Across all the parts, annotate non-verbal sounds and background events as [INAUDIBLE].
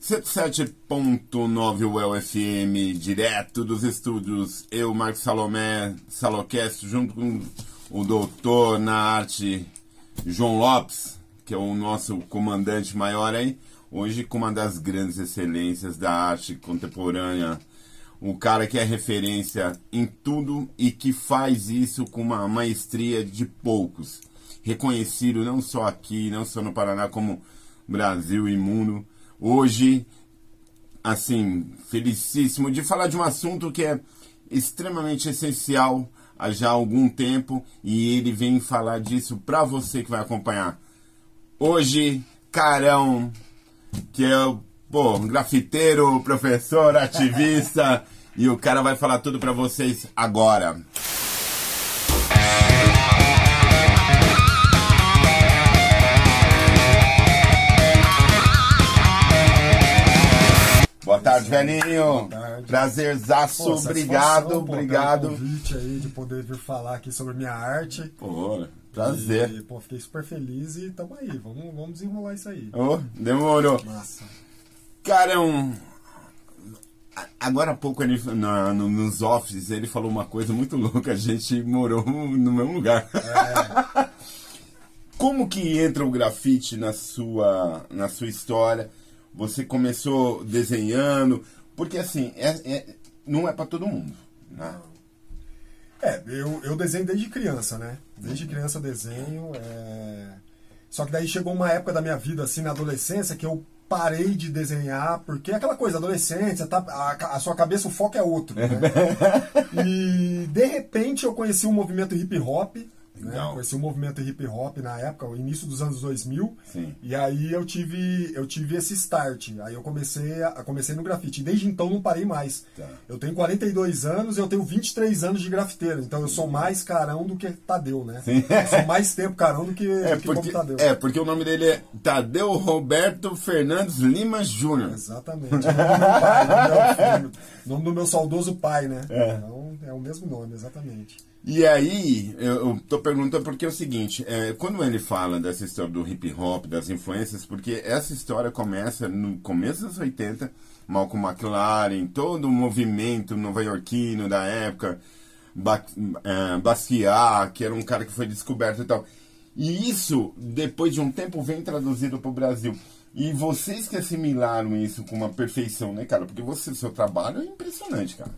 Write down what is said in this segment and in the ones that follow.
107.9 UFM, direto dos estúdios, eu, Marcos Salomé, Salocast, junto com o doutor na arte João Lopes, que é o nosso comandante maior aí, hoje com uma das grandes excelências da arte contemporânea, o cara que é referência em tudo e que faz isso com uma maestria de poucos, reconhecido não só aqui, não só no Paraná, como Brasil e mundo. Hoje, assim, felicíssimo de falar de um assunto que é extremamente essencial há já algum tempo e ele vem falar disso para você que vai acompanhar. Hoje, Carão, que é o pô, grafiteiro, professor, ativista, [LAUGHS] e o cara vai falar tudo para vocês agora. Velhinho. Prazerzaço, Pô, obrigado, obrigado. pelo convite aí de poder vir falar aqui sobre minha arte. Pô, prazer. E, pô, fiquei super feliz e tamo aí. Vamos, vamos desenrolar isso aí. Ô, demorou. Massa. Cara, é um. Agora há pouco ele, na- no- nos offices ele falou uma coisa muito louca. A gente morou no mesmo lugar. [LAUGHS] Como que entra o grafite na sua, na sua história? Você começou desenhando? Porque assim, é- é- não é pra todo mundo. Né? É, eu, eu desenho desde criança, né? Desde criança desenho. é... Só que daí chegou uma época da minha vida, assim, na adolescência, que eu parei de desenhar, porque é aquela coisa, adolescência, tá, a, a sua cabeça, o foco é outro, né? [LAUGHS] e de repente eu conheci o movimento hip hop, né? Legal. Conheci o movimento hip hop na época, o início dos anos 2000. Sim. E aí eu tive, eu tive esse start. Aí eu comecei, a, comecei no grafite. E desde então não parei mais. Tá. Eu tenho 42 anos e eu tenho 23 anos de grafiteiro. Então eu sou mais carão do que Tadeu, né? Sim. Eu sou mais tempo carão do que, [LAUGHS] É do que porque, Tadeu. é porque o nome dele é Tadeu Roberto Fernandes Lima Júnior. Exatamente. O nome do meu pai, o [LAUGHS] nome do meu saudoso pai, né? É. Então é o mesmo nome, exatamente. E aí, eu, tô perguntando porque é o seguinte, é, quando ele fala dessa história do hip hop, das influências, porque essa história começa no começo dos 80, Malcolm McLaren, todo o movimento nova-iorquino da época, ba é, Basquiat, que era um cara que foi descoberto e tal. E isso, depois de um tempo, vem traduzido para o Brasil. E vocês que assimilaram isso com uma perfeição, né, cara? Porque você, seu trabalho é impressionante, cara.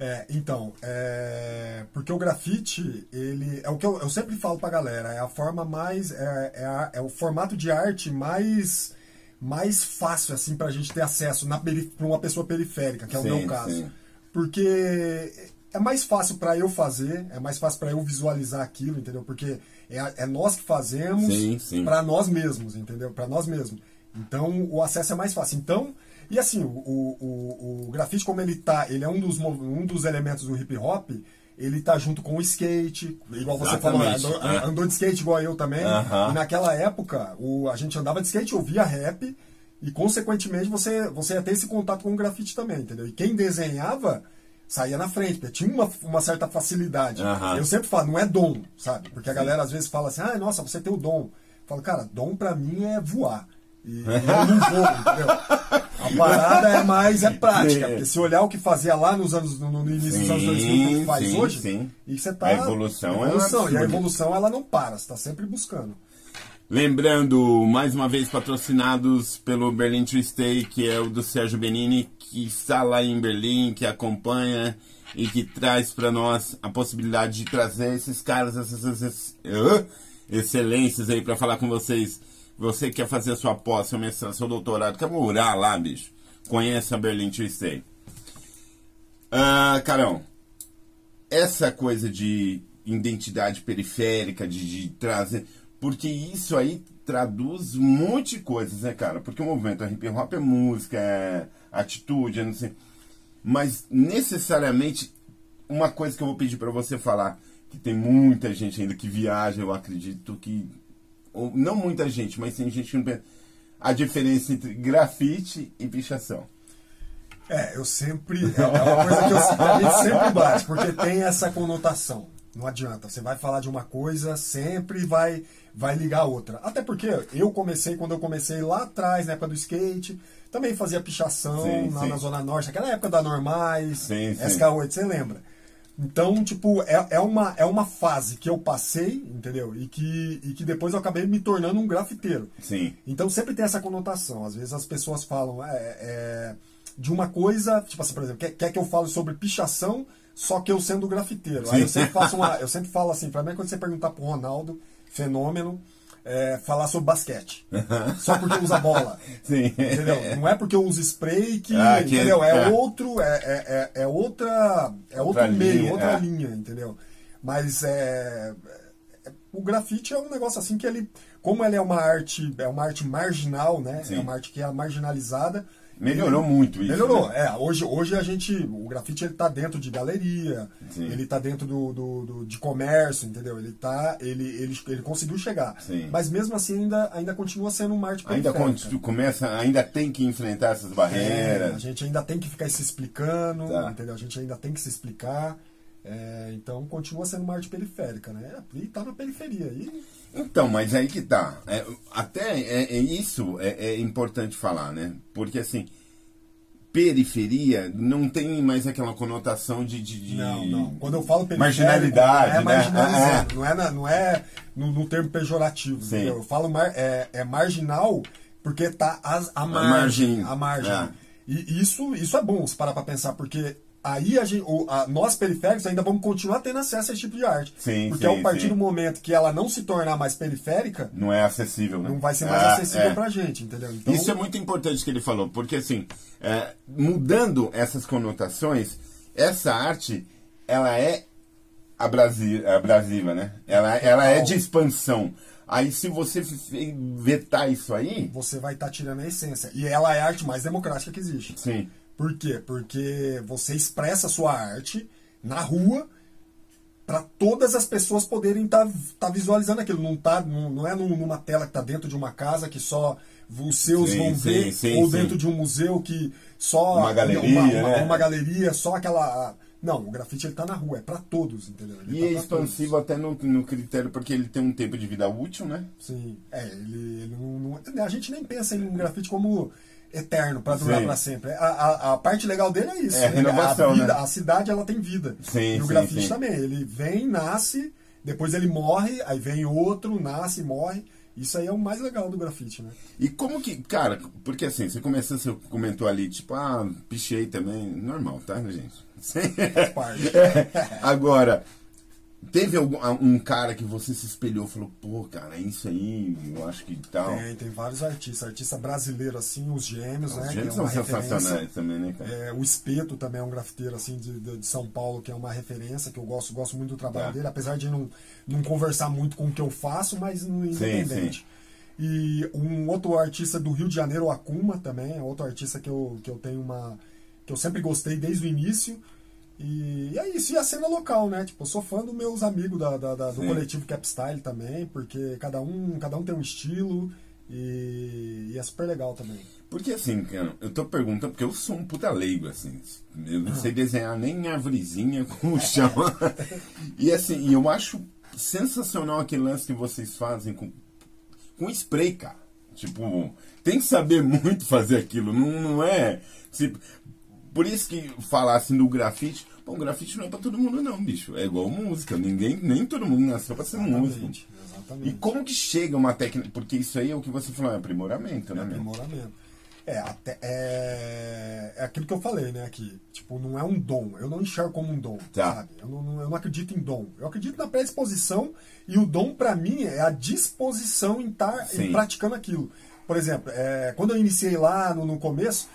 É, então, é, porque o grafite, ele é o que eu, eu sempre falo pra galera, é a forma mais, é, é, a- é o formato de arte mais mais fácil assim pra gente ter acesso na pra uma pessoa periférica, que é o Sim, meu caso. sim. Porque é mais fácil pra eu fazer, é mais fácil pra eu visualizar aquilo, entendeu? Porque é, a- é nós que fazemos pra nós mesmos, entendeu? Pra nós mesmos. Então o acesso é mais fácil. Então, e assim, o, o, o- grafite, como ele tá, ele é um dos, um dos elementos do hip hop, ele tá junto com o skate, igual você falou, Exatamente, andou, é. andou de skate igual eu também. Aham. E naquela época, o, a gente andava de skate, ouvia rap, e consequentemente você, você ia ter esse contato com o grafite também, entendeu? E quem desenhava saía na frente, porque tinha uma, uma certa facilidade. Aham. Eu sempre falo, não é dom, sabe? Porque a galera às vezes fala assim, ah, nossa, você tem o dom. Eu falo, cara, dom pra mim é voar. E [LAUGHS] eu não vou, entendeu? A parada é mais é prática. Sim. Porque se olhar o que fazia lá nos anos, no, no início dos anos 2000, o que faz sim, hoje, sim. e você tá. A evolução é evolução. E a evolução ela não para, você tá sempre buscando. Lembrando, mais uma vez, patrocinados pelo Berlin Tree Stay, que é o do Sérgio Benini, que está lá em Berlim, que acompanha e que traz para nós a possibilidade de trazer esses caras, essas, essas uh, excelências aí para falar com vocês. Você quer fazer sua pós, seu mestrado, seu doutorado, quer morar lá, bicho? Conheça Tree Stay. Ah, Carão, essa coisa de identidade periférica, de, de trazer. Porque isso aí traduz um monte de coisas, né, cara? Porque o movimento hip hop é música, é atitude, é não sei. Mas necessariamente, uma coisa que eu vou pedir pra você falar, que tem muita gente ainda que viaja, eu acredito que. Ou, não muita gente, mas tem gente que não pensa. A diferença entre grafite e pichação. É, eu sempre. É uma coisa que eu, a gente sempre bate, porque tem essa conotação. Não adianta. Você vai falar de uma coisa, sempre vai vai ligar a outra. Até porque eu comecei, quando eu comecei lá atrás, na época do skate, também fazia pichação Sim, lá sim. na Zona Norte, aquela época da Normais, sim. SK8, você lembra? Então, tipo, é, é, uma, é uma fase que eu passei, entendeu? E que, e que depois eu acabei me tornando um grafiteiro. Sim. Então sempre tem essa conotação. Às vezes as pessoas falam é, é, de uma coisa, tipo assim, por exemplo, quer, quer que eu fale sobre pichação, só que eu sendo grafiteiro. Aí Sim. eu sempre faço uma. [LAUGHS] Eu sempre falo assim, pra mim, quando você perguntar pro Ronaldo, fenômeno, é, falar sobre basquete. Só porque usa bola. [LAUGHS] Sim. Entendeu? Não é porque eu uso spray que. Ah, que- entendeu? É, é. outro. É, é, é, é outra. É Outra outro meio, linha, outra é. linha, entendeu? Mas é, é- O grafite é um negócio assim que ele. Como ele é uma arte. É uma arte marginal, né? Sim. É uma arte que é marginalizada. Melhorou muito isso, Melhorou, né? é. Hoje, hoje a gente. O grafite ele tá dentro de galeria, Sim. ele tá dentro do, do- do- de comércio, entendeu? Ele tá. Ele, ele, ele conseguiu chegar. Sim. Mas mesmo assim ainda, ainda continua sendo uma arte Ainda começa, ainda tem que enfrentar essas É, a barreiras. gente ainda tem que ficar se explicando, Tá. entendeu? A gente ainda tem que se explicar. É, então continua sendo uma arte periférica, né? E tá na periferia. E, Então, mas aí que tá. É, até é, é isso é, é importante falar, né? Porque assim, periferia não tem mais aquela conotação de. de- de- não, não. Quando eu falo periférico, Marginalidade, é né? marginalizando. [LAUGHS] Não é, na- não é no, no termo pejorativo. Sim. entendeu? Eu falo mar- é, é marginal porque tá as, a margem. margem, A margem. é. E isso, isso é bom se parar pra pensar, porque aí a gente, a- nós periféricos ainda vamos continuar tendo acesso a esse tipo de arte. Sim, porque sim, a partir sim. do momento que ela não se tornar mais periférica, Não é acessível, né? não vai ser mais Ah, acessível é. pra gente, entendeu? Então, Isso é muito importante que ele falou, porque assim, é, mudando essas conotações, essa arte, ela é abrasi- abrasiva, né? Ela, ela é de expansão. Aí se você vetar isso aí, você vai estar tirando a essência. E ela é a arte mais democrática que existe. sim, Por quê? Porque você expressa a sua arte na rua para todas as pessoas poderem estar visualizando aquilo. Não, tá, não, não é num- numa tela que está dentro de uma casa que só os seus Sim, vão sim, ver, sim, ou dentro de um museu que só Uma galeria, uma, uma- né? uma galeria, só aquela. Não, o grafite ele tá na rua, é para todos, entendeu? Ele E tá é expansivo até no, no critério, porque ele tem um tempo de vida útil, né? Sim, é, ele, ele não, não- A gente nem pensa em um grafite como eterno, para durar para sempre. A, a, a parte legal dele é isso. É a renovação, a, vida- né? a cidade ela tem vida. Sim, e o grafite sim. também. Ele vem, nasce, depois ele morre, aí vem outro, nasce, morre. Isso aí é o mais legal do grafite, né? E como que, cara, porque assim, você começou, você comentou ali, tipo, ah, pichei também, normal, tá, gente? parte. [LAUGHS] Agora, teve algum, um cara que você se espelhou e falou, pô, cara, é isso aí, eu acho que tal. Tem, tem vários artistas. Artista brasileiro, assim, os gêmeos, né? Os gêmeos é são sensacionais também, né, cara? É, o Espeto também é um grafiteiro assim de, de- de São Paulo que é uma referência que eu gosto gosto muito do trabalho Tá. dele apesar de não, não conversar muito com o que eu faço mas no independente e um outro artista do Rio de Janeiro o Akuma também é outro artista que eu, que eu tenho uma que eu sempre gostei desde o início e é isso, e a cena local, né? Tipo, eu sou fã dos meus amigos da, da- da- do coletivo Capstyle também, porque cada um, cada um tem um estilo e, e é super legal também. Porque assim, cara, eu tô perguntando, porque eu sou um puta leigo, assim. Eu não sei desenhar nem árvorezinha com o chão. [LAUGHS] e assim, e eu acho sensacional aquele lance que vocês fazem com, com spray, cara. Tipo, tem que saber muito fazer aquilo. Não, não é. se- por isso que falar assim do grafite. Bom, grafite não é pra todo mundo, não, bicho. É igual música. Ninguém, nem todo mundo nasceu pra ser músico. Exatamente, E como que chega uma técnica? Porque isso aí é o que você falou, é aprimoramento, né, meu? Aprimoramento. É, até, é, é aquilo que eu falei, né, aqui. Tipo, não é um dom. Eu não enxergo como um dom, Tá. sabe? Eu não, eu não acredito em dom. Eu acredito na predisposição e o dom, pra mim, é a disposição em estar Sim. praticando aquilo. Por exemplo, é, quando eu iniciei lá no, no começo,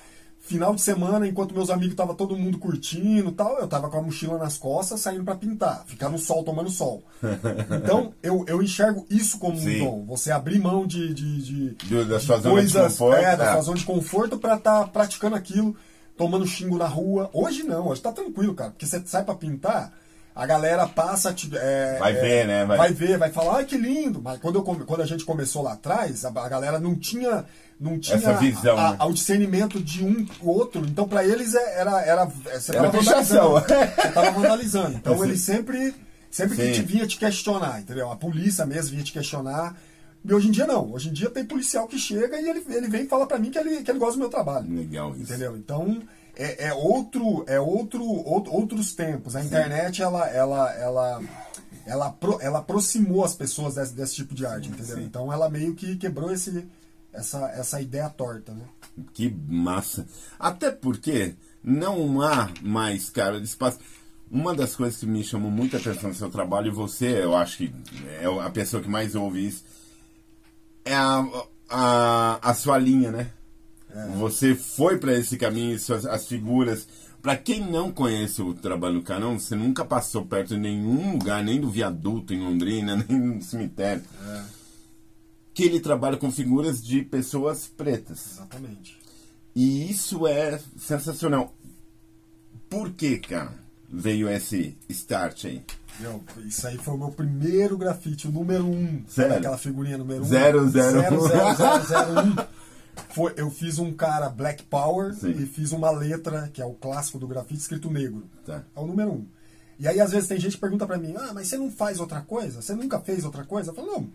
final de semana, enquanto meus amigos tava todo mundo curtindo e tal, eu tava com a mochila nas costas, saindo pra pintar, ficar no sol, tomando sol. [LAUGHS] Então, eu, eu enxergo isso como Sim. um dom. Você abrir mão de, de, de, da de sua zona de conforto, É, da é. sua zona de conforto pra estar praticando aquilo, tomando xingo na rua. Hoje não, hoje tá tranquilo, cara. Porque você sai pra pintar, a galera passa. te- é, Vai é, ver, né? Vai- Vai... ver, vai falar, ai que lindo. Mas quando, eu quando a gente começou lá atrás, a, a galera não tinha. Não tinha Essa visão, a- né? a- o discernimento de um outro. Então, pra eles é- era. era você Era tava pichação. vandalizando. Você tava vandalizando. [LAUGHS] Então, Assim. eles sempre Sempre que Sim. te vinha te questionar, entendeu? A polícia mesmo vinha te questionar. E hoje em dia não. Hoje em dia tem policial que chega e ele, ele vem e fala pra mim que ele, que ele gosta do meu trabalho. Legal isso. Entendeu? Então é, é outro, é outro, out- outros tempos. A internet ela, ela, ela, ela, ela aproximou as pessoas desse, desse tipo de arte, entendeu? Sim. Então ela meio que quebrou esse, essa, essa ideia torta, né? Que massa. Até porque não há mais, cara, espaço. Uma das coisas que me chamou muita atenção no seu trabalho, e você, eu acho que é a pessoa que mais ouve isso, é a, a, a sua linha, né? Você foi para esse caminho, suas, as figuras. Para quem não conhece o trabalho do Carão, você nunca passou perto de nenhum lugar, nem do viaduto em Londrina, [LAUGHS] nem no cemitério. Que ele trabalha com figuras de pessoas pretas. Exatamente. E isso é sensacional. Por que, cara, veio esse start aí? Meu, isso aí foi o meu primeiro grafite, o número um. Sério? Sabe Aquela figurinha número um. Zero, zero. Zero, zero, zero, [LAUGHS] zero, um. Foi, eu fiz um cara Black Power Sim. e fiz uma letra, que é o clássico do grafite, escrito negro. Tá. É o número um. E aí, às vezes, tem gente que pergunta pra mim, ah, mas você não faz outra coisa? Você nunca fez outra coisa? Eu falo, não,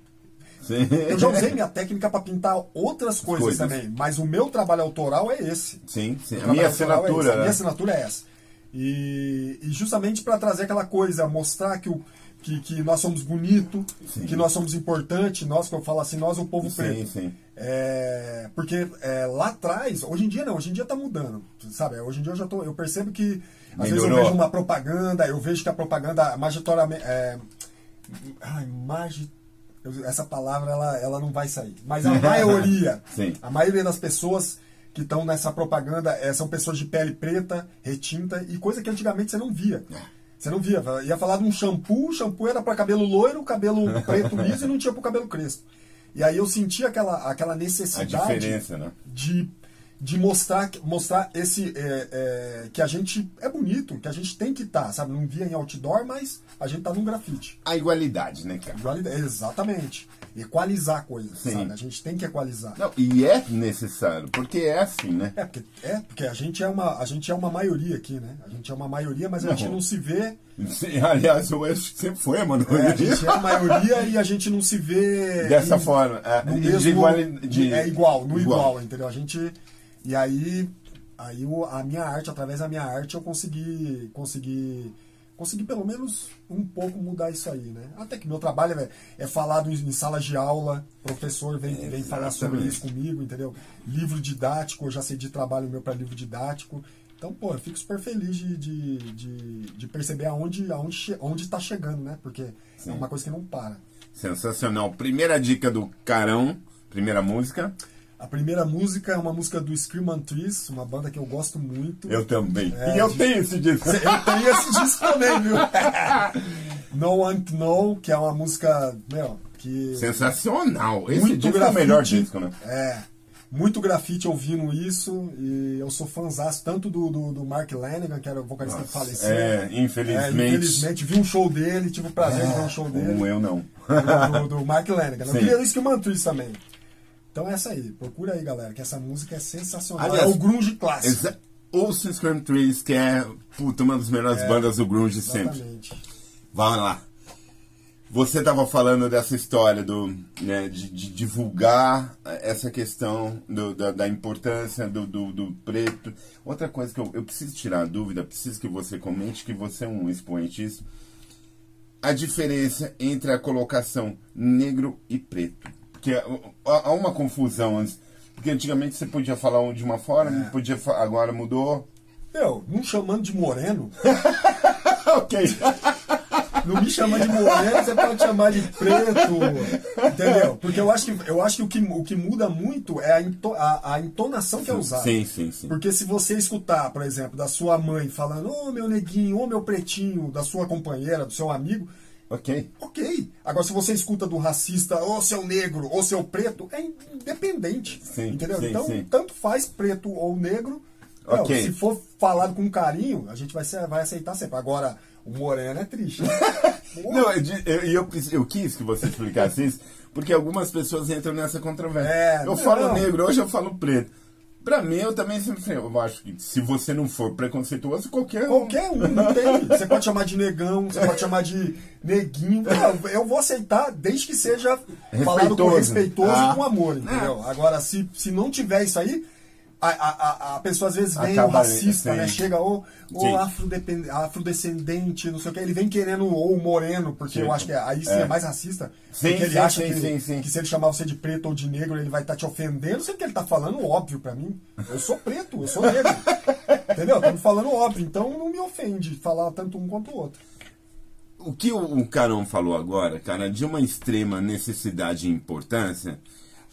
Sim. eu já usei minha técnica pra pintar outras coisas, Coisas. também, mas o meu trabalho autoral é esse. Sim, sim. O A minha autoral é esse, assinatura, A minha né? assinatura é essa. E, e justamente para trazer aquela coisa, mostrar que, o, que, que nós somos bonito, Sim. que nós somos importante, nós que eu falo assim, nós o povo Sim, preto. sim. É, porque é, lá atrás, hoje em dia não, hoje em dia tá mudando, sabe? Hoje em dia eu já tô, eu percebo que às vezes eu Melhorou. vejo uma propaganda, eu vejo que a propaganda magitoriamente, é, ai, magi, eu- essa palavra ela, ela não vai sair, mas a maioria, [LAUGHS] a maioria das pessoas que estão nessa propaganda é, são pessoas de pele preta, retinta e coisa que antigamente você não via. Você não via. Ia falar de um shampoo, o shampoo era para cabelo loiro, cabelo [LAUGHS] preto liso e não tinha para cabelo crespo. E aí eu senti aquela, aquela necessidade né? de, de mostrar, mostrar esse é, é, que a gente é bonito, que a gente tem que estar, sabe? Não via em outdoor, mas a gente tá num grafite. A igualdade, né, cara? Igualidade, exatamente. Equalizar coisas, Sim. sabe? A gente tem que equalizar. Não, e é necessário, porque é assim, né? É porque, é, porque a gente é uma a gente é uma maioria aqui, né? A gente é uma maioria, mas a gente Não. se vê. Sim, aliás, eu acho que sempre foi, mano. É, a gente é a maioria e a gente não se vê Dessa em- forma. É, no de mesmo, iguali- de- é igual, no igual. igual. entendeu? A gente e aí aí a minha arte, através da minha arte eu consegui consegui consegui pelo menos um pouco mudar isso aí, né? Até que meu trabalho é, é falado em, em salas de aula, professor vem, vem falar sobre isso comigo, entendeu? Livro didático, eu já cedi trabalho meu para livro didático. Então, pô, eu fico super feliz de, de, de, de perceber aonde, aonde, onde tá chegando, né? Porque Sim. é uma coisa que não para. Sensacional. Primeira dica do Carão, primeira música. A primeira música é uma música do Scream Trees, uma banda que eu gosto muito. Eu também. É, e eu de- tenho esse disco. [LAUGHS] Eu tenho esse disco também, viu? [LAUGHS] no One to Know, que é uma música, meu, que. Sensacional. Esse muito disco é o grafite. melhor disco, né? É. Muito grafite ouvindo isso, e eu sou fãzaço tanto do, do, do Mark Lanigan, que era o vocalista que faleceu. É, infelizmente. É, infelizmente, vi um show dele, tive o prazer de ver um show dele. Como eu não. do, do Mark Lanigan. Eu queria isso que o Trees também. Então é essa aí, procura aí, galera, que essa música é sensacional. Aliás, é o grunge clássico. Ouça Scream Trees, que é puta, uma das melhores bandas do grunge sempre. Exatamente. Vamos lá. Você estava falando dessa história do, né, de, de divulgar essa questão do- da, da importância do, do, do preto. Outra coisa que eu, eu preciso tirar a dúvida, preciso que você comente, que você é um expoente disso. A diferença entre a colocação negro e preto. Porque há há uma confusão antes. Porque antigamente você podia falar de uma forma, É. podia agora mudou. Meu, não chamando de moreno, [LAUGHS] ok. não me chamando de moreno, você pode chamar de preto. Entendeu? Porque eu acho que, eu acho que, o, que o que muda muito é a, into- a- a entonação que é usada. Sim, sim, sim. Porque se você escutar, por exemplo, da sua mãe falando, ô meu neguinho, ô meu pretinho, da sua companheira, do seu amigo, Ok. ok. Agora, se você escuta do racista, ô seu negro, ou seu preto, é independente. Sim, entendeu? sim, então, sim. tanto faz preto ou negro. Não, Ok. se for falado com carinho, a gente vai, ser- vai aceitar sempre. Agora, o moreno é triste. [LAUGHS] Não, eu, eu, eu, quis que você explicasse isso, porque algumas pessoas entram nessa controvérsia. É, eu não. falo negro, hoje eu falo preto. Pra mim, eu também sempre falei, eu acho que se você não for preconceituoso, qualquer um. Qualquer um, não tem. Você pode chamar de negão, você pode chamar de neguinho. Não, eu vou aceitar desde que seja falado com Respeitoso. respeitoso Ah. e com amor, entendeu? Agora, se, se não tiver isso aí, a, a, a- pessoa às vezes vem Acaba o racista, aí, né? Chega o, o afrodescendente, não sei o que, ele vem querendo ou o moreno, porque Sim. eu acho que aí sim É. é, mais racista. Sim, porque ele sim, acha que, que se ele chamar você de preto ou de negro, ele vai estar te ofendendo. Sei o que ele tá falando, óbvio pra mim. Eu sou preto, eu sou negro. [LAUGHS] Entendeu? Estamos falando óbvio, então não me ofende falar tanto um quanto o outro. O que o, o Carão falou agora, cara, de uma extrema necessidade e importância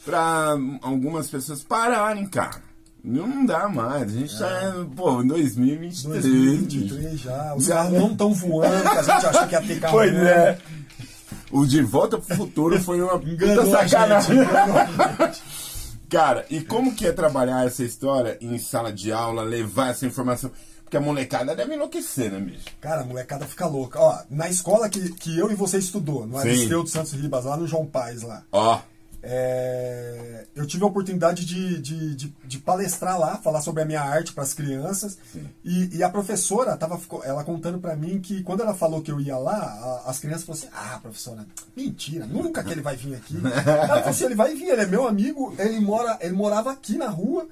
pra algumas pessoas pararem, cara. Não dá mais. A gente tá, pô, em 2023. 2023 já. Os carros não estão voando, que a gente achou que ia ter carro Pois voando. é. O De Volta pro Futuro foi uma puta sacanagem. Cara, e como que é trabalhar essa história em sala de aula, levar essa informação? Porque a molecada deve enlouquecer, né, bicho? Cara, a molecada fica louca. Ó, na escola que, que eu e você estudou, no. Aristeu de Santos Ribas, lá no João Paz, lá. Ó, É, eu tive a oportunidade de, de, de, de palestrar lá, falar sobre a minha arte para as crianças. E, e a professora tava ela contando para mim que quando ela falou que eu ia lá, a- as crianças falaram assim: Ah, professora, mentira, nunca que ele vai vir aqui. [LAUGHS] Ela falou assim: ele vai vir, ele é meu amigo, ele, mora, ele morava aqui na rua.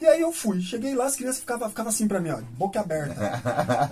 E aí eu fui, cheguei lá, as crianças ficavam ficava assim pra mim, ó, boca aberta.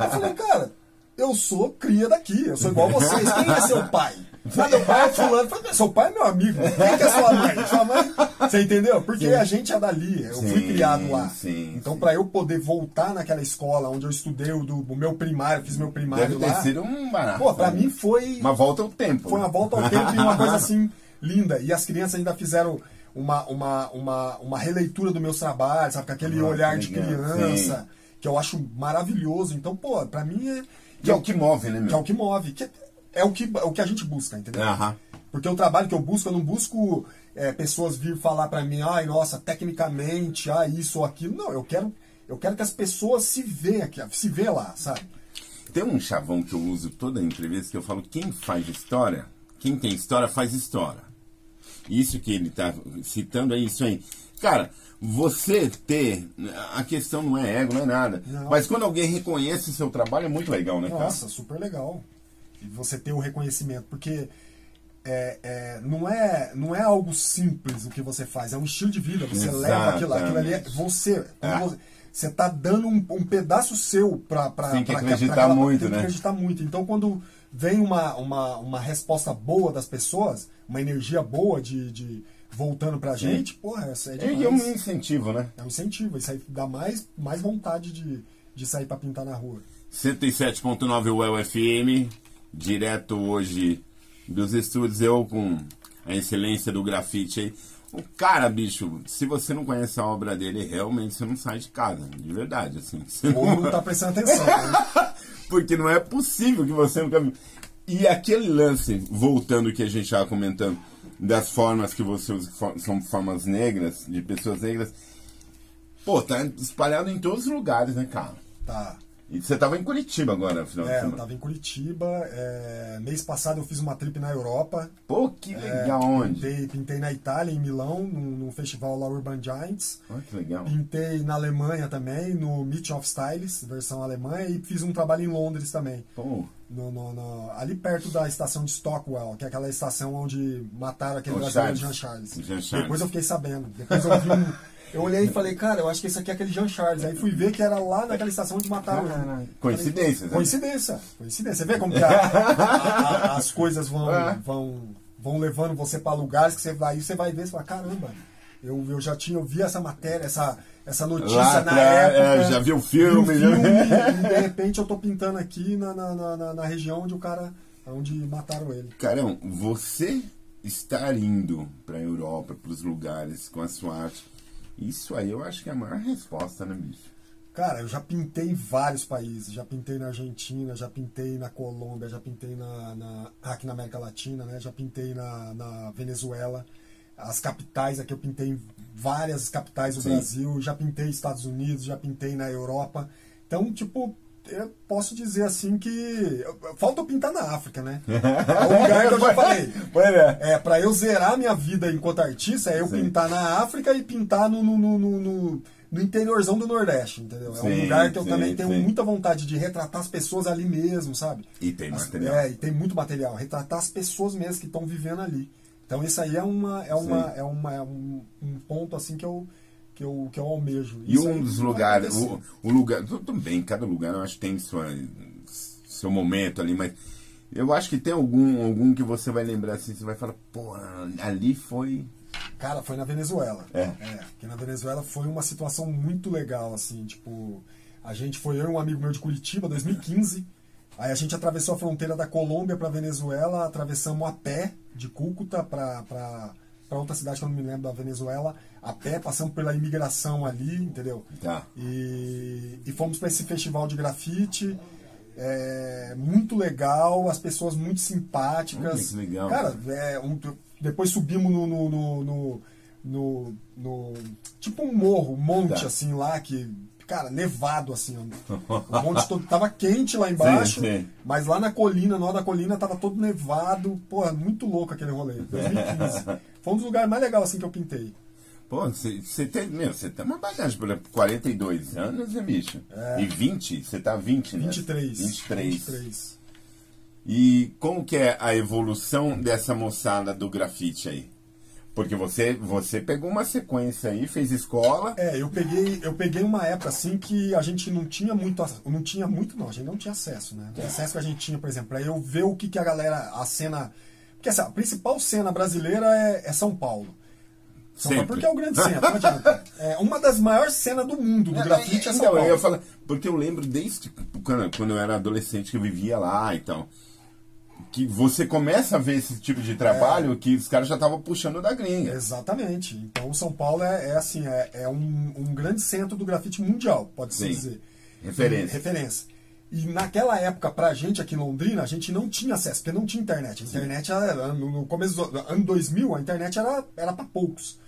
Eu falei, cara, eu sou cria daqui, eu sou igual a vocês. Quem é seu pai? Ah, meu pai é fulano. Falei, seu pai é meu amigo. Quem que é sua mãe? Sua mãe. Você entendeu? Porque a gente é dali, eu fui Sim, criado lá. sim, então, sim. pra eu poder voltar naquela escola onde eu estudei o, do, o meu primário, fiz meu primário deve ter lá. sido um barato. Pô, pra né? mim foi. Uma volta ao tempo. Foi uma volta ao tempo e uma coisa assim [LAUGHS] linda. E as crianças ainda fizeram uma, uma, uma, uma releitura dos meus trabalhos, sabe? Com aquele Ah, olhar de legal. criança, Sim. que eu acho maravilhoso. Então, pô, pra mim é. Que é o que move, né, meu? que é o que move. Que é o que, é o que a gente busca, entendeu? Aham. Porque o trabalho que eu busco, eu não busco é, pessoas vir falar pra mim, ai, nossa, tecnicamente, ah, isso ou aquilo. Não, eu quero, eu quero que as pessoas se vejam aqui, se vê lá, sabe? Tem um chavão que eu uso toda a entrevista que eu falo, quem faz história, quem tem história faz história. Isso que ele tá citando é isso aí. Cara, você ter. A questão não é ego, não é nada. Não. Mas quando alguém reconhece o seu trabalho é muito legal, né, cara? Nossa, super legal. E você ter o reconhecimento, porque é, é, não, é, não é algo simples o que você faz, é um estilo de vida. Você leva aquilo, aquilo ali, é você. É. você você tá dando um, um pedaço seu pra, pra, Tem que pra- acreditar pra aquela- muito, tem que né? acreditar muito. Então, quando vem uma, uma, uma resposta boa das pessoas, uma energia boa de, de voltando pra gente, porra, essa é É, demais. e é um incentivo, né? É um incentivo, isso aí dá mais, mais vontade de, de sair pra pintar na rua. 107.9 UEL FM, direto hoje dos estúdios, eu com a excelência do grafite aí. O cara, bicho, se você não conhece a obra dele, realmente você não sai de casa, de verdade, assim. Você Ou não tá prestando atenção, né? [LAUGHS] Porque não é possível que você nunca. E aquele lance, voltando que a gente estava comentando, das formas que você usa, que são formas negras, de pessoas negras, pô, tá espalhado em todos os lugares, né, cara? Tá. E você tava em Curitiba agora, final de É, eu semana. tava em Curitiba. é, mês passado eu fiz uma trip na Europa. Pô, que É, legal, onde? Pintei, pintei na Itália, em Milão, num, num festival lá Urban Giants. Olha que legal. Pintei na Alemanha também, no Meet of Styles, versão Alemanha. E fiz um trabalho em Londres também. Pô, no- no- no- ali perto da estação de Stockwell, que é aquela estação onde mataram aquele O brasileiro Charles. Jean Charles. Jean Charles. Depois eu fiquei sabendo. Depois eu vi um. [LAUGHS] Eu olhei e falei, cara, eu acho que esse aqui é aquele Jean Charles. Aí fui ver que era lá naquela estação onde mataram ele. Caralho. Coincidência, né? Coincidência. Coincidência. Você vê como que a- a- a- as coisas vão, É. vão, vão levando você para lugares que você vai, você vai ver e fala, caramba, eu, eu já tinha ouvido essa matéria, essa, essa notícia Lá na atrás, época. é, já viu o filme, vi o já- filme, e de repente eu tô pintando aqui na, na, na, na- região onde o cara. onde mataram ele. Carão, você estar indo pra Europa, pros lugares com a sua arte, isso aí eu acho que é a maior resposta, né, bicho? Cara, eu já pintei em vários países. Já pintei na Argentina, já pintei na Colômbia, já pintei na, na- aqui na América Latina, né? Já pintei na, na Venezuela. As capitais aqui eu pintei em várias capitais do Sim. Brasil. Já pintei Estados Unidos, já pintei na Europa. Então, tipo, eu posso dizer assim que. Falta eu pintar na África, né? [LAUGHS] É o lugar que eu já falei. Pois é. É, pra eu zerar minha vida enquanto artista, é eu Sim. pintar na África e pintar no, no, no, no- no- interiorzão do Nordeste, entendeu? é um Sim, lugar que eu sim, também tenho sim. muita vontade de retratar as pessoas ali mesmo, sabe? E tem material. É, e tem muito material. Retratar as pessoas mesmo que estão vivendo ali. Então isso aí é uma é uma Sim. é uma é um, um ponto assim que eu que eu que eu almejo. E Isso um dos vai lugares, o, o lugar, tudo bem, cada lugar eu acho que tem sua, seu momento ali, mas eu acho que tem algum, algum que você vai lembrar assim, você vai falar, pô, ali foi. Cara, foi na Venezuela. É. porque na Venezuela foi uma situação muito legal, assim, tipo, a gente foi eu e um amigo meu de Curitiba, 2015. Aí a gente atravessou a fronteira da Colômbia pra Venezuela, atravessamos a pé de Cúcuta pra, pra, pra outra cidade que eu não me lembro da Venezuela, a pé, passamos pela imigração ali, entendeu? Tá. E, e fomos para esse festival de grafite. é, muito legal, as pessoas muito simpáticas. Que legal. Cara, é, um- depois subimos no, no, no, no- no- no- Tipo um morro, um monte Tá. assim lá, que. Cara, nevado assim. ó. O monte todo. Tava quente lá embaixo, Sim, sim. mas lá na colina, no da colina, tava todo nevado. Porra, muito louco aquele rolê. [LAUGHS] 2015. Foi um dos lugares mais legais assim que eu pintei. Pô, você tem, meu, você tem uma bagagem, por exemplo, 42 anos, né, bicho? E 20, você tá 20, né? 23. 23. 23. E como que é a evolução dessa moçada do grafite aí? Porque você, você pegou uma sequência aí, fez escola. É, eu peguei, eu peguei uma época assim que a gente não tinha muito, não tinha muito não, a gente não tinha acesso, né? O acesso que a gente tinha, por exemplo, é eu ver o que, que a galera, a cena, porque assim, a principal cena brasileira é, é São Paulo. São Paulo, Sempre. porque é o grande centro, não adianta. [LAUGHS] É uma das maiores cenas do mundo do grafite é São Então, Paulo. eu falar, porque eu lembro desde quando, quando eu era adolescente que eu vivia lá, então. Que você começa a ver esse tipo de É. trabalho que os caras já estavam puxando da gringa. Exatamente. Então São Paulo é, é assim, é, é um, um grande centro do grafite mundial, pode-se dizer. Referência. E, referência. E naquela época, pra gente aqui em Londrina, a gente não tinha acesso, porque não tinha internet. A internet era, no começo do ano 2000, a internet era, era pra poucos.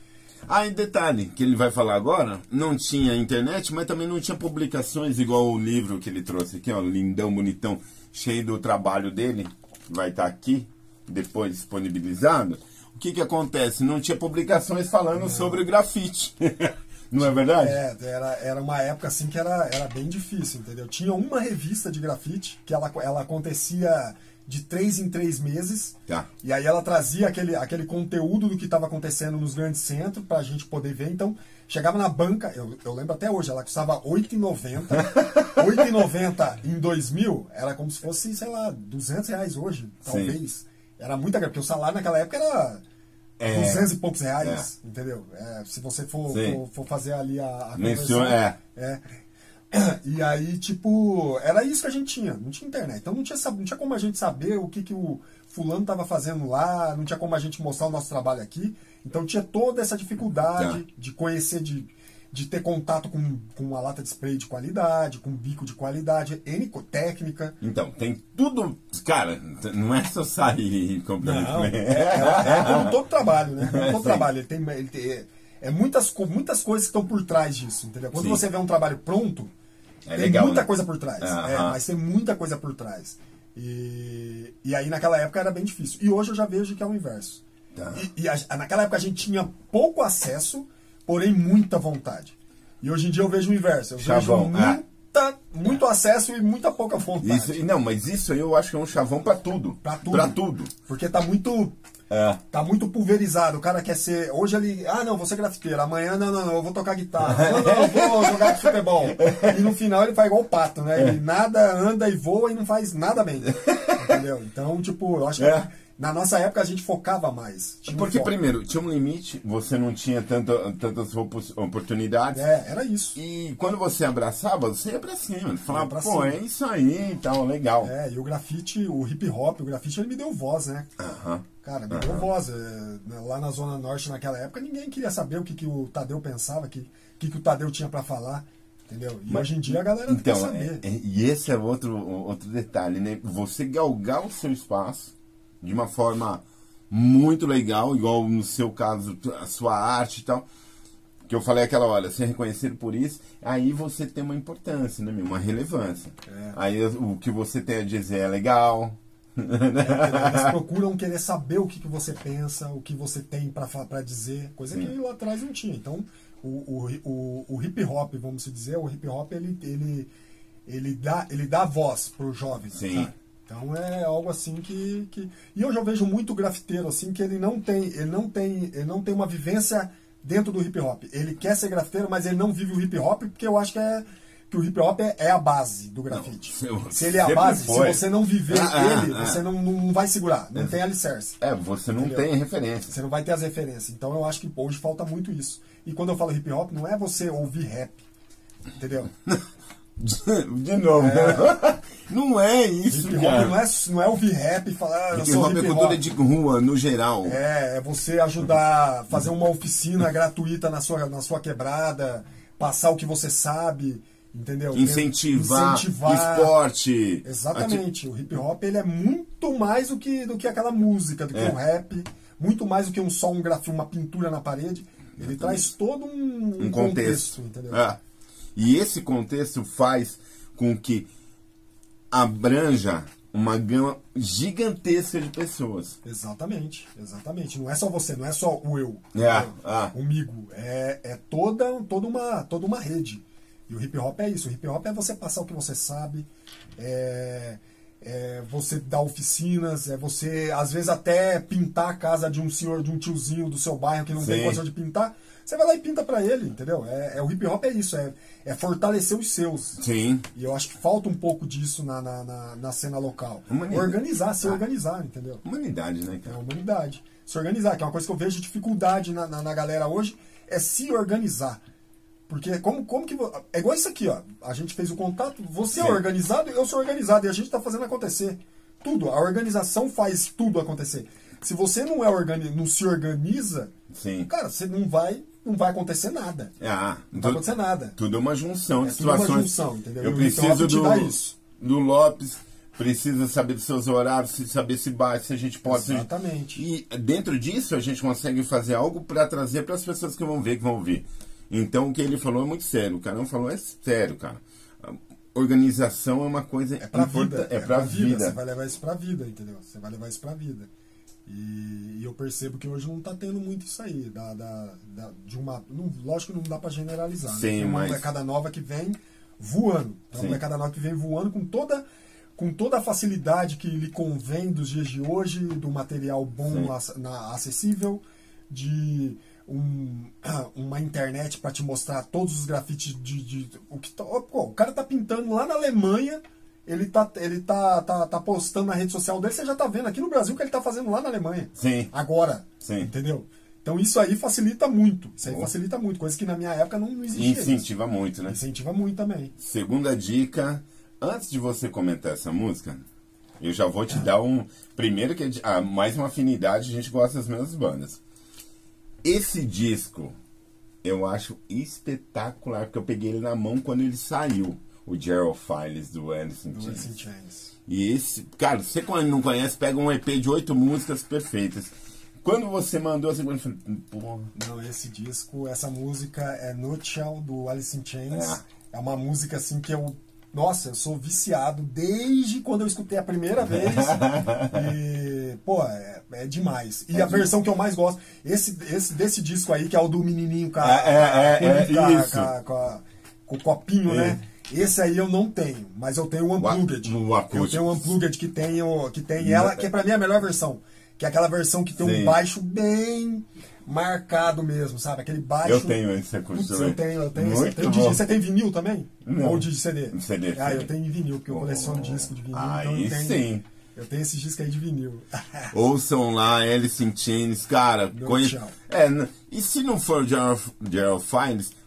Ah, e detalhe, que ele vai falar agora, não tinha internet, mas também não tinha publicações igual o livro que ele trouxe aqui, ó, lindão, bonitão, cheio do trabalho dele, vai estar aqui, depois disponibilizado. O que que acontece? Não tinha publicações falando sobre o grafite. [LAUGHS] não é verdade? É, era, era uma época assim que era, era bem difícil, entendeu? Tinha uma revista de grafite que ela, ela acontecia de três em três meses. Tá. E aí ela trazia aquele, aquele conteúdo do que estava acontecendo nos grandes centros pra gente poder ver. Então, chegava na banca, eu, eu lembro até hoje, ela custava R$ 8,90. R$ 8,90 em 2000 era como se fosse, sei lá, 200 reais hoje, talvez. Era muita grana, porque o salário naquela época era É. 200 e poucos reais, entendeu? É, se você for, Sim. for, for fazer ali a, a Menciona- é. é. E aí, tipo, era isso que a gente tinha, não tinha internet. Então não tinha, não tinha como a gente saber o que, que o fulano tava fazendo lá, não tinha como a gente mostrar o nosso trabalho aqui. Então tinha toda essa dificuldade Tá. de conhecer, de, de ter contato com, com uma lata de spray de qualidade, com um bico de qualidade, N técnica. Então, tem tudo. Cara, não é só sair comprando. Não, é, é, é como [LAUGHS] todo trabalho, né? Como todo Sim. trabalho. Ele tem, ele tem- é muitas, co- muitas coisas que estão por trás disso, entendeu? Quando Sim. você vê um trabalho pronto, É tem legal, muita né? coisa por trás. Aham. É, mas tem muita coisa por trás. E, e aí naquela época era bem difícil. E hoje eu já vejo que é o inverso. Tá. E, e a- naquela época a gente tinha pouco acesso, porém muita vontade. E hoje em dia eu vejo o inverso. Eu Chavão, vejo é. muita, muito acesso e muita pouca vontade. Isso, não, mas isso aí eu acho que é um chavão pra tudo. Pra tudo. Pra tudo. Porque tá muito É. Tá muito pulverizado. O cara quer ser. Hoje ele. Ah, não, vou ser grafiteiro. Amanhã, não, não, não, eu vou tocar guitarra. Não, não, eu vou [LAUGHS] jogar futebol. E no final ele faz igual o pato, né? Ele nada, anda e voa e não faz nada bem. Entendeu? Então, tipo, eu acho que É. na nossa época a gente focava mais. Tinha Porque, foco. primeiro, tinha um limite, você não tinha tanto, tantas oportunidades. É, era isso. E quando você abraçava, você ia pra cima. Falava, pra pô, cima. é isso aí e tal, legal. É, e o grafite, o hip hop, o grafite, ele me deu voz, né? Aham. Cara, me deu voz. É, Lá na Zona Norte, naquela época, ninguém queria saber o que, que o Tadeu pensava, o que, que, que o Tadeu tinha pra falar. Entendeu? E hoje em dia a galera quer Então, saber. é- é- e esse é outro, outro detalhe, né? Você galgar o seu espaço de uma forma muito legal, igual no seu caso, a sua arte e tal. Que eu falei aquela hora, ser reconhecido por isso, aí você tem uma importância, né, meu? Uma relevância. É. Aí o que você tem a dizer é legal. Eles procuram querer saber o que, que você pensa, o que você tem pra dizer, coisa que Sim. lá atrás não tinha. Então, o, o, o, o hip hop, vamos dizer, o hip hop ele, ele, ele, dá, ele dá voz pro jovem. Sim. sabe? Então é algo assim que, que. E eu já vejo muito grafiteiro assim que ele não tem, ele não tem, ele não tem uma vivência dentro do hip hop. Ele quer ser grafiteiro, mas ele não vive o hip hop porque eu acho que é que o hip hop é, é a base do grafite. [LAUGHS] Não, se ele é a base, foi. se você não viver Ah, ah, ele, ah. você não, não vai segurar, não tem alicerce. É, você não Entendeu? tem referência. Você não vai ter as referências. Então eu acho que hoje falta muito isso. E quando eu falo hip hop, não é você ouvir rap. Entendeu? [LAUGHS] [LAUGHS] De novo. Não é isso, Hip hop cara. não é, não é ouvir rap e falar, Hip hop é cultura de rua, no geral. É, é você ajudar a fazer uma oficina gratuita na sua, na sua quebrada, passar o que você sabe, entendeu? Incentivar, Incentivar. esporte. Exatamente. O hip hop ele é muito mais do que, do que aquela música, do que É. o rap, muito mais do que um só um grafite, uma pintura na parede. Ele traz todo um, um contexto. entendeu? É. E esse contexto faz com que abranja uma gama gigantesca de pessoas. Exatamente, exatamente. Não é só você, não é só o eu, É, entendeu? ah. comigo. É, é toda, toda, uma, toda uma rede. E o hip hop é isso. O hip hop é você passar o que você sabe, é, é você dar oficinas, é você, às vezes, até pintar a casa de um senhor, de um tiozinho do seu bairro que não tem Sim. condição de pintar. Você vai lá e pinta pra ele, entendeu? É, é- o hip hop é isso, é, é fortalecer os seus. Sim. E eu acho que falta um pouco disso na, na, na, na cena local. Humanidade. Organizar, se Ah. organizar, entendeu? Humanidade, né, É cara? a humanidade. Se organizar, que é uma coisa que eu vejo dificuldade na, na, na galera hoje, é se organizar. Porque como, como que. É igual isso aqui, ó. A gente fez o contato, você é Sim. organizado, eu sou organizado, e a gente tá fazendo acontecer. Tudo. A organização faz tudo acontecer. Se você não é organi não se organiza, Sim. cara, você não vai. Não vai acontecer nada. Ah, Não vai acontecer nada. Tudo é uma junção de É tudo uma situações. junção, entendeu? Eu E o hip hop preciso te do, do Lopes, precisa saber dos seus horários, se saber se bate, se a gente pode. gente- Exatamente. E dentro disso a gente consegue fazer algo para trazer para as pessoas que vão ver, que vão ouvir. Então o que ele falou é muito sério. O Carão falou é sério, cara. Organização é uma coisa É pra importa- vida. É pra vida. Você vai levar isso pra vida, entendeu? Você vai levar isso pra vida. E, e eu percebo que hoje não tá tendo muito isso aí. Da, da, da- de uma, não, lógico que não dá pra generalizar. né? Sim, Tem uma mas- molecada nova que vem voando. Tem uma molecada nova que vem voando com toda, com toda a facilidade que lhe convém dos dias de hoje, do material bom, ac- na- acessível, de um- [COUGHS] uma internet para te mostrar todos os grafites de, de- o que tá, pô, o cara tá pintando lá na Alemanha ele tá ele tá, tá, tá postando na rede social dele você já tá vendo aqui no Brasil o que ele tá fazendo lá na Alemanha Sim. agora Sim. entendeu então isso aí facilita muito isso aí Oh. facilita muito coisa que na minha época não, não existia isso. Incentiva muito, né? incentiva muito também Segunda dica, antes de você comentar essa música, eu já vou te dar um. Primeiro que é ah, mais uma afinidade, a gente gosta das mesmas bandas. Esse disco eu acho espetacular, porque eu peguei ele na mão quando ele saiu. O Gerald Files do Alice in do in Chains. E esse, cara, você quando não conhece, pega um EP de oito músicas perfeitas. Quando você mandou assim, eu falei, porra. Não, esse disco, essa música é Nutshell do Alice in Chains. É. É. uma música assim que eu. Nossa, eu sou viciado desde quando eu escutei a primeira vez. [LAUGHS] e, pô, é, é demais. E a versão que eu mais gosto, esse, esse desse disco aí, que é o do menininho com, a- É, é, com, é, com a- isso. com a- com a- com o copinho, É. né? Esse aí eu não tenho, mas eu tenho o Unplugged. o eu tenho o Unplugged que tem, que tem ela, que pra mim é a melhor versão. Que é aquela versão que tem Sim. um baixo bem marcado mesmo, sabe? Aquele baixo. Eu tenho esse Putz, acústico eu tenho, eu tenho. Muito esse- Você tem vinil também? Não. Ou de CD? CD, Ah, CD. eu tenho vinil, porque eu coleciono Oh. disco de vinil. Aí então eu tenho, sim. Eu tenho esse disco aí de vinil. [LAUGHS] Ouçam lá, Alice in Chains, cara. Conhe-. É, e se não for o Gerald, Gerald Fiennes, a-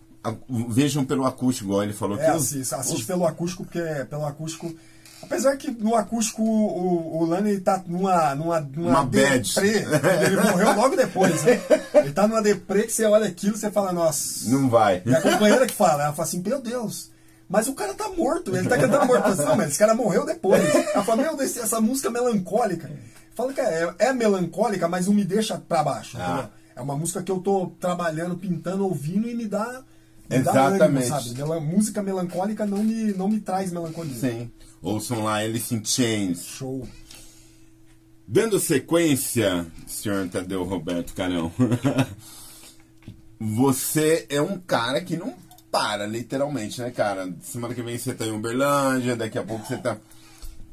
vejam pelo acústico, igual ele falou. É, que os- assiste, assiste os- pelo acústico, porque pelo acústico. Apesar que no acústico o, o Lani tá numa, numa, numa Uma bad. deprê. Ele morreu logo depois, né? Ele tá numa deprê que você olha aquilo e você fala, nossa. Não vai. E a companheira que fala, ela fala assim, meu Deus, mas o cara tá morto, ele tá cantando morto. Assim, não, mas esse cara morreu depois. Ela fala, meu Deus, essa música melancólica. Fala que é, é melancólica, mas não me deixa pra baixo. Ah. É uma música que eu tô trabalhando, pintando, ouvindo e me dá. Exatamente. ânimo, sabe? Música melancólica não me, não me traz melancolia. Sim. Ouçam lá, Alice in Chains. Show. Dando sequência, senhor Tadeu Roberto Carão. [LAUGHS] você é um cara que não para, literalmente, né, cara? Semana que vem você tá em Uberlândia, daqui a pouco você tá.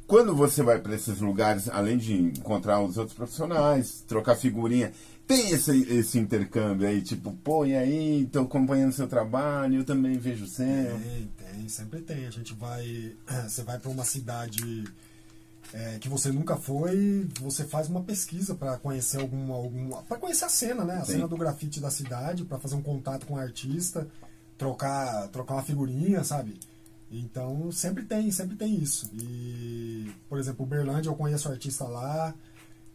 Quando você vai para esses lugares, além de encontrar os outros profissionais, trocar figurinha, tem esse, esse intercâmbio aí, tipo, pô, e aí, tô acompanhando seu trabalho, eu também vejo sempre. Tem, tem, sempre tem. A gente vai. [CLEARS THROAT] Você vai para uma cidade é, que você nunca foi, você faz uma pesquisa para conhecer alguma, alguma para conhecer a cena, né? A Sim. cena do grafite da cidade, para fazer um contato com o artista, trocar, trocar uma figurinha, sabe? Então sempre tem, sempre tem isso. E, por exemplo, Uberlândia eu conheço o artista lá,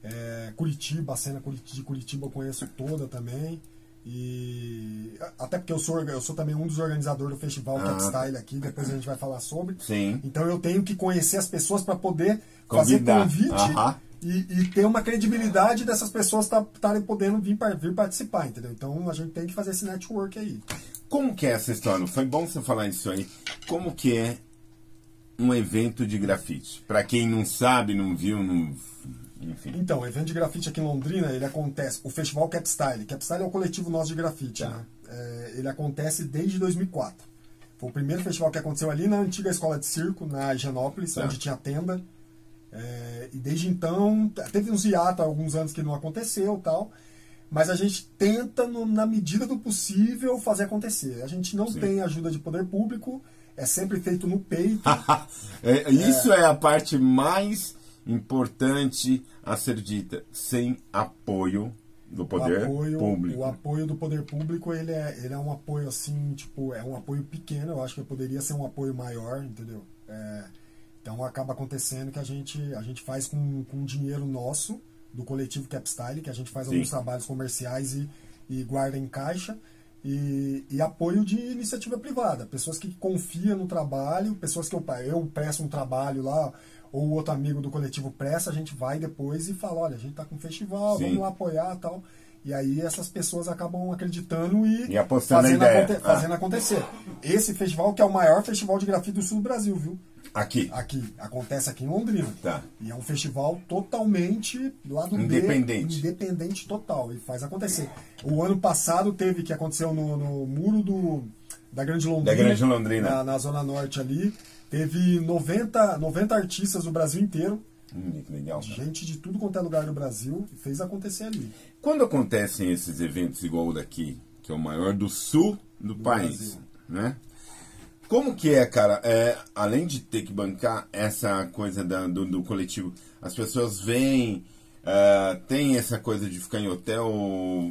é, Curitiba, a cena de Curitiba eu conheço toda também. E até porque eu sou, eu sou também um dos organizadores do festival ah. Cat Style aqui, depois a gente vai falar sobre. Sim. Então eu tenho que conhecer as pessoas para poder Convidar. fazer convite uh -huh. e, e, ter uma credibilidade dessas pessoas estarem tá, podendo vir, vir participar, entendeu? Então a gente tem que fazer esse network aí. Como que é essa história? Foi bom você falar isso aí. Como que é um evento de grafite? Para quem não sabe, não viu, não enfim. Então, o evento de grafite aqui em Londrina, ele acontece, o Festival Capstyle. Capstyle é o coletivo nosso de grafite, tá. né? É, ele acontece desde 2004. Foi o primeiro festival que aconteceu ali na antiga escola de circo, na Higienópolis, tá. onde tinha tenda. É, e desde então, teve uns hiatos alguns anos que não aconteceu tal. Mas a gente tenta, no, na medida do possível, fazer acontecer. A gente não Sim. tem ajuda de poder público, é sempre feito no peito. [LAUGHS] é, isso é. é a parte mais importante a ser dita, sem apoio do poder apoio, público. O apoio do poder público, ele é, ele é um apoio assim, tipo, é um apoio pequeno, eu acho que poderia ser um apoio maior, entendeu? É, então acaba acontecendo que a gente, a gente faz com, com dinheiro nosso, do coletivo Capstyle, que a gente faz Sim. alguns trabalhos comerciais e, e guarda em caixa, e, e, apoio de iniciativa privada, pessoas que confiam no trabalho, pessoas que eu, eu peço um trabalho lá, ou outro amigo do coletivo presta, a gente vai depois e fala, olha, a gente está com um festival, Sim. vamos lá apoiar tal. E aí essas pessoas acabam acreditando e, e fazendo, aconte ah. fazendo acontecer. Esse festival que é o maior festival de grafite do sul do Brasil, viu? Aqui. Aqui. Acontece aqui em Londrina. Tá. E é um festival totalmente do lado independente. B, independente total. E faz acontecer. O ano passado teve, que aconteceu no, no muro do, da Grande Londrina. Da Grande Londrina. Na, na Zona Norte ali. Teve 90, 90 artistas do Brasil inteiro. Hum, legal. Cara. Gente de tudo quanto é lugar do Brasil e fez acontecer ali. Quando acontecem esses eventos igual o daqui, que é o maior do sul do, do país, Brasil. né? Como que é, cara? É, além de ter que bancar essa coisa da, do, do coletivo, as pessoas vêm Uh, tem essa coisa de ficar em hotel,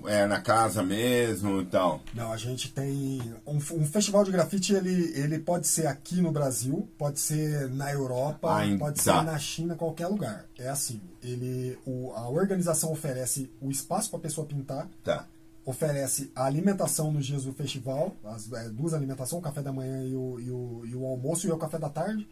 é na casa mesmo e tal? Não, a gente tem um, um, festival de grafite. Ele, ele pode ser aqui no Brasil, pode ser na Europa, ah, pode tá. ser na China, qualquer lugar. É assim. Ele, o, a organização oferece o espaço para a pessoa pintar. Tá. Oferece a alimentação nos dias do festival, as é, duas alimentações, o café da manhã e o, e o, e o almoço e o café da tarde.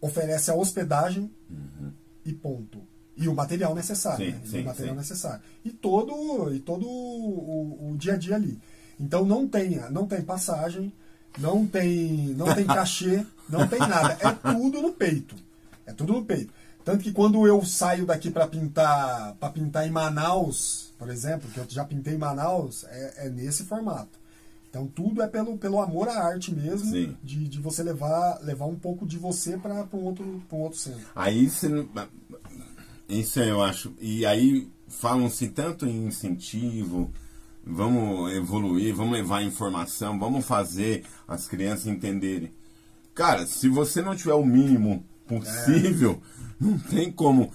Oferece a hospedagem uhum. e ponto e o material necessário. Sim, né? sim, o material sim. necessário. E todo, e todo o, o, dia a dia ali. Então não tem, não tem passagem, não tem, não tem [LAUGHS] cachê, não tem nada. É tudo no peito. É tudo no peito. Tanto que quando eu saio daqui para pintar, para pintar em Manaus, por exemplo, que eu já pintei em Manaus, é, é nesse formato. Então tudo é pelo, pelo amor à arte mesmo, de, de você levar, levar um pouco de você para um outro, um outro centro. Aí você isso eu acho. E aí falam-se tanto em incentivo, vamos evoluir, vamos levar informação, vamos fazer as crianças entenderem. Cara, se você não tiver o mínimo possível, é. não tem como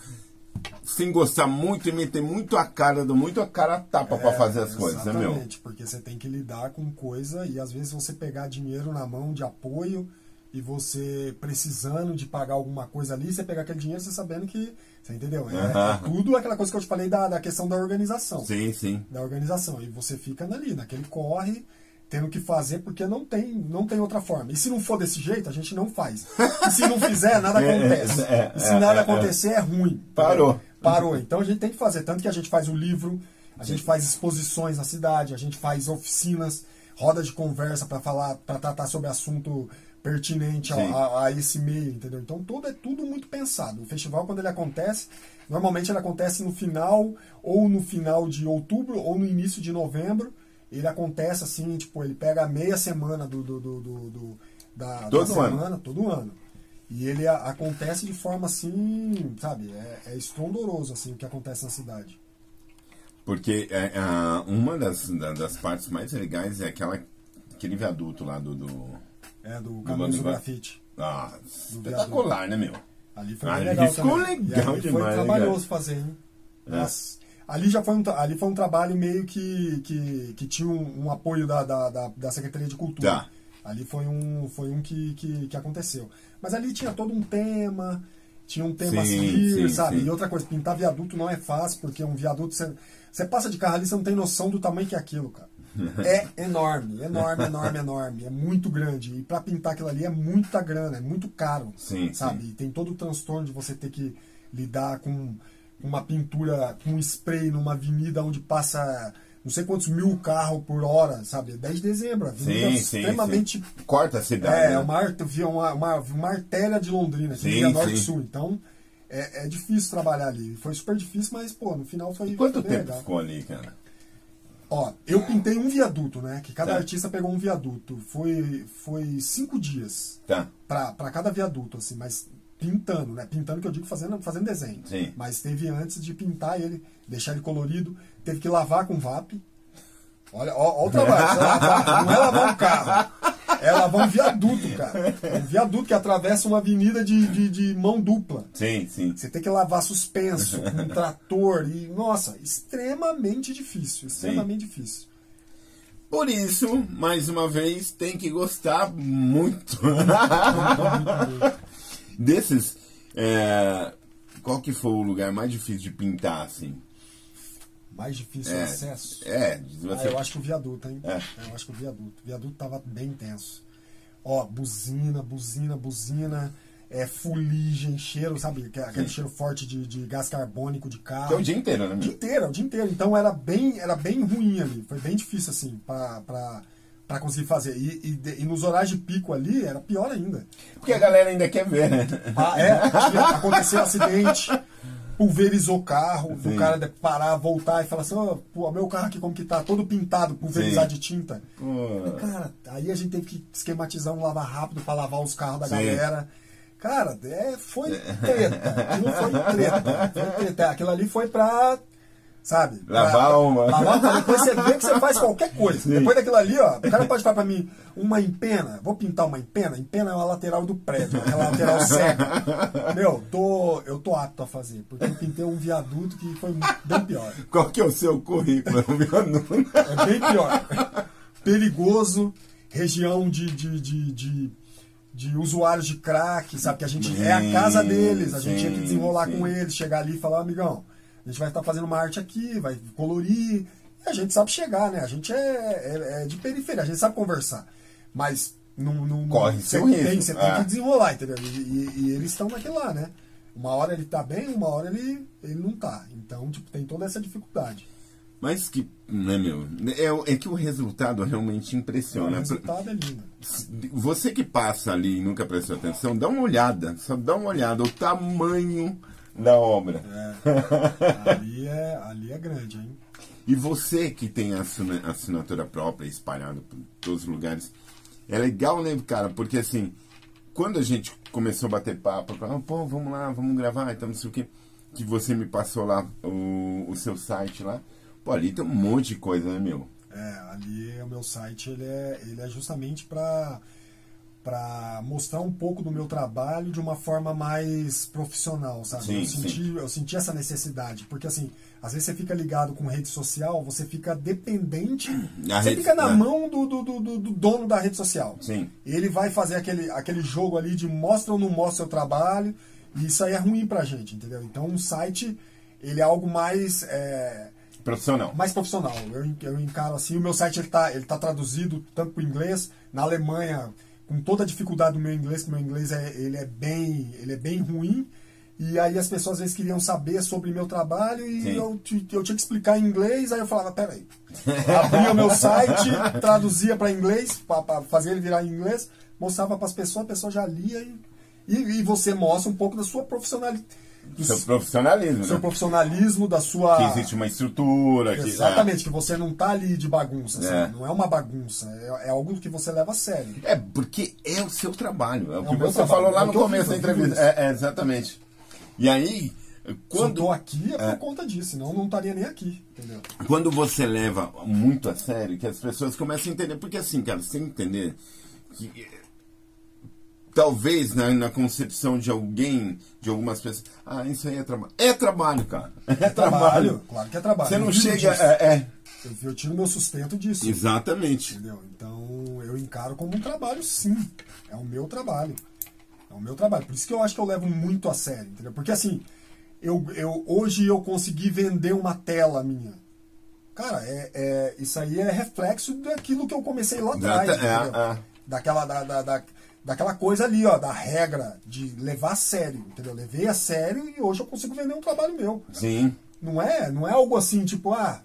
sem gostar muito e meter muito a cara, do muito a cara a tapa é, para fazer as coisas, né, meu? Exatamente, porque você tem que lidar com coisa e às vezes você pegar dinheiro na mão de apoio e você precisando de pagar alguma coisa ali, você pegar aquele dinheiro você sabendo que. Você entendeu? É, é, tudo aquela coisa que eu te falei da, da questão da organização. Sim, sim. Da organização. E você fica ali, naquele corre, tendo que fazer, porque não tem, não tem outra forma. E se não for desse jeito, a gente não faz. E se não fizer, nada [LAUGHS] é, acontece. É, e se nada é, acontecer, é ruim. Parou. Parou. Então a gente tem que fazer. Tanto que a gente faz o livro, a gente faz exposições na cidade, a gente faz oficinas, roda de conversa para falar, para tratar sobre assunto pertinente a, a, a, esse meio, entendeu? Então tudo é tudo muito pensado. O festival quando ele acontece, normalmente ele acontece no final ou no final de outubro ou no início de novembro ele acontece assim, tipo, ele pega meia semana do, do, do, do- da, Todo da ano. semana, todo ano. E ele a- acontece de forma assim, sabe, é, é estrondoso assim o que acontece na cidade. Porque é, a- uma das, da- das partes mais legais é aquela, aquele viaduto lá do. do É do Caminhos do Grafite. ah, espetacular, né, meu? Ali foi Ali bem legal ficou também. legal ali demais, Foi trabalhoso fazer, hein? É. Ali já foi um, ali foi um trabalho meio que, que, que tinha um, um apoio da, da, da, da Secretaria de Cultura. Tá. Ali foi um, foi um que, que, que aconteceu. Mas ali tinha todo um tema, tinha um tema Sim, sim, sabe? sim. E outra coisa, pintar viaduto não é fácil, porque um viaduto, você, você passa de carro ali, você não tem noção do tamanho que é aquilo, cara. É enorme, enorme, enorme, enorme. É muito grande. E pra pintar aquilo ali é muita grana, é muito caro. Sim, sabe? sim. E tem todo o transtorno de você ter que lidar com uma pintura, com um spray numa avenida onde passa não sei quantos mil carros por hora, sabe? 10 de dezembro, avenida Sim, sim. extremamente sim. Corta a cidade. é, né? uma, arte- via uma, uma, uma artéria de Londrina, que Sim, via norte e sim. sul. Então, é, é difícil trabalhar ali. Foi super difícil, mas, pô, no final foi, E quanto foi tempo legal. ficou ali, cara? Ó, eu pintei um viaduto, né? Que cada Tá. artista pegou um viaduto. Foi, foi cinco dias Tá. pra, pra cada viaduto, assim, mas pintando, né? Pintando que eu digo fazendo, fazendo desenho. Sim. Mas teve antes de pintar ele, deixar ele colorido, teve que lavar com VAP. Olha, ó o trabalho, [LAUGHS] lavar, não é lavar um carro. É lavar um viaduto, cara. É um viaduto que atravessa uma avenida de, de, de mão dupla. Sim, sim. Você tem que lavar suspenso, com um trator e, nossa, extremamente difícil, extremamente difícil. Por isso, mais uma vez, tem que gostar muito. [LAUGHS] Desses, é, qual que foi o lugar mais difícil de pintar, assim? Mais difícil o É, acesso. é, Ah, você- eu acho que o viaduto, hein? É. Eu acho que o viaduto. O viaduto tava bem tenso. Ó, buzina, buzina, buzina, é, fuligem, cheiro, sabe? Que- Aquele Sim. cheiro forte de, de gás carbônico de carro. É o dia inteiro, né, O dia inteiro, o dia inteiro. Então era bem, era bem ruim ali. Foi bem difícil, assim, pra, pra, pra conseguir fazer. E, e, e nos horários de pico ali, era pior ainda. Porque a galera ainda quer ver, né? Ah, é, aconteceu um acidente, [LAUGHS] pulverizou o carro, do Sim. cara de parar, voltar e falar assim, ó, pô, meu carro aqui como que tá, todo pintado, pulverizado Sim. de tinta. Cara, aí a gente teve que esquematizar um lava rápido pra lavar os carros da Sim. galera. Cara, é, foi treta. Aquilo foi treta. Foi treta. Aquilo ali foi pra. Sabe? Lavar uma. Lavar, pra [LAUGHS] depois você vê que você faz qualquer coisa. Depois daquilo ali, ó, o cara pode falar pra mim, uma empena, vou pintar uma empena? Empena é uma lateral do prédio, aquela lateral [LAUGHS] cega. Meu, tô, eu tô apto a fazer, porque eu pintei um viaduto que foi bem pior. qual que é o seu currículo, meu? É bem pior. Perigoso, região de, de, de, de, de usuários de crack, sabe? Que a gente é a casa deles, a gente tinha que Sim, desenrolar sim. com eles, chegar ali e falar, "Ó, amigão, a gente vai estar fazendo uma arte aqui, vai colorir. E a gente sabe chegar, né? A gente é, é- é de periferia, a gente sabe conversar. Mas não. não Corre seu tem, risco, Você tem é. que desenrolar, entendeu? E, e- e eles estão naquilo lá, né? Uma hora ele tá bem, uma hora ele, ele não tá. Então, tipo, tem toda essa dificuldade. Mas que, né, meu? É, o- é que o resultado realmente o impressiona. resultado é lindo. Você que passa ali e nunca prestou atenção, dá uma olhada, só dá uma olhada, o tamanho da obra. É, ali, é, ali é grande, hein? E você que tem a assina- assinatura própria espalhada por todos os lugares, é legal, né, cara? Porque assim, quando a gente começou a bater papo, falava, pô, vamos lá, vamos gravar, então não sei o que, que você me passou lá o, o seu site lá, pô, ali tem um monte de coisa, né, meu? É, ali o meu site ele é, ele é justamente para para mostrar um pouco do meu trabalho de uma forma mais profissional, sabe? Sim, eu, senti, eu senti essa necessidade, porque assim, às vezes você fica ligado com rede social, você fica dependente, [CLEARS THROAT] A você rede- fica na é. mão do, do, do, do- do dono da rede social. Sim. Ele vai fazer aquele, aquele jogo ali de mostra ou não mostra seu trabalho, e isso aí é ruim pra gente, entendeu? Então um site, ele é algo mais... é, Profissional. mais profissional. Eu, eu encaro assim, o meu site ele tá, ele tá traduzido tanto para o inglês, na Alemanha, com toda a dificuldade do meu inglês, que o meu inglês é, ele é bem, ele é bem ruim. E aí as pessoas às vezes queriam saber sobre meu trabalho e Sim. eu, eu tinha que explicar em inglês, aí eu falava, peraí. Abria o meu site, [LAUGHS] traduzia para inglês, para fazer ele virar em inglês, mostrava para as pessoas, a pessoa já lia e, e, e você mostra um pouco da sua profissionalidade. Do Seu profissionalismo, seu né? profissionalismo, da sua. Que existe uma estrutura. Que, Exatamente, que você não tá ali de bagunça, É. sabe? não é uma bagunça, é, é algo que você leva a sério. É, porque é o seu trabalho. É o É que você trabalho, falou lá é no começo da entrevista. É, é, exatamente. E aí, Se eu quando, tô aqui é por É. conta disso, senão eu não estaria nem aqui, entendeu? quando você leva muito a sério, que as pessoas começam a entender. Porque assim, cara, você tem que entender que. Talvez na, na concepção de alguém, de algumas pessoas, ah, isso aí é trabalho. É trabalho, cara. É, Trabalho, claro que é trabalho. Você Eu não vivo chega. É, é. Eu, eu tiro meu sustento disso. Exatamente. Entendeu? Então eu encaro como um trabalho, sim. É o meu trabalho. É o meu trabalho. Por isso que eu acho que eu levo muito a sério, entendeu? Porque assim, eu, eu, hoje eu consegui vender uma tela minha. Cara, é, é- isso aí é reflexo daquilo que eu comecei lá atrás. Exata- é, é. Daquela, da, da, da- daquela coisa ali, ó, da regra de levar a sério, entendeu? Levei a sério e hoje eu consigo vender um trabalho meu. Sim. Não é, não é algo assim, tipo, ah,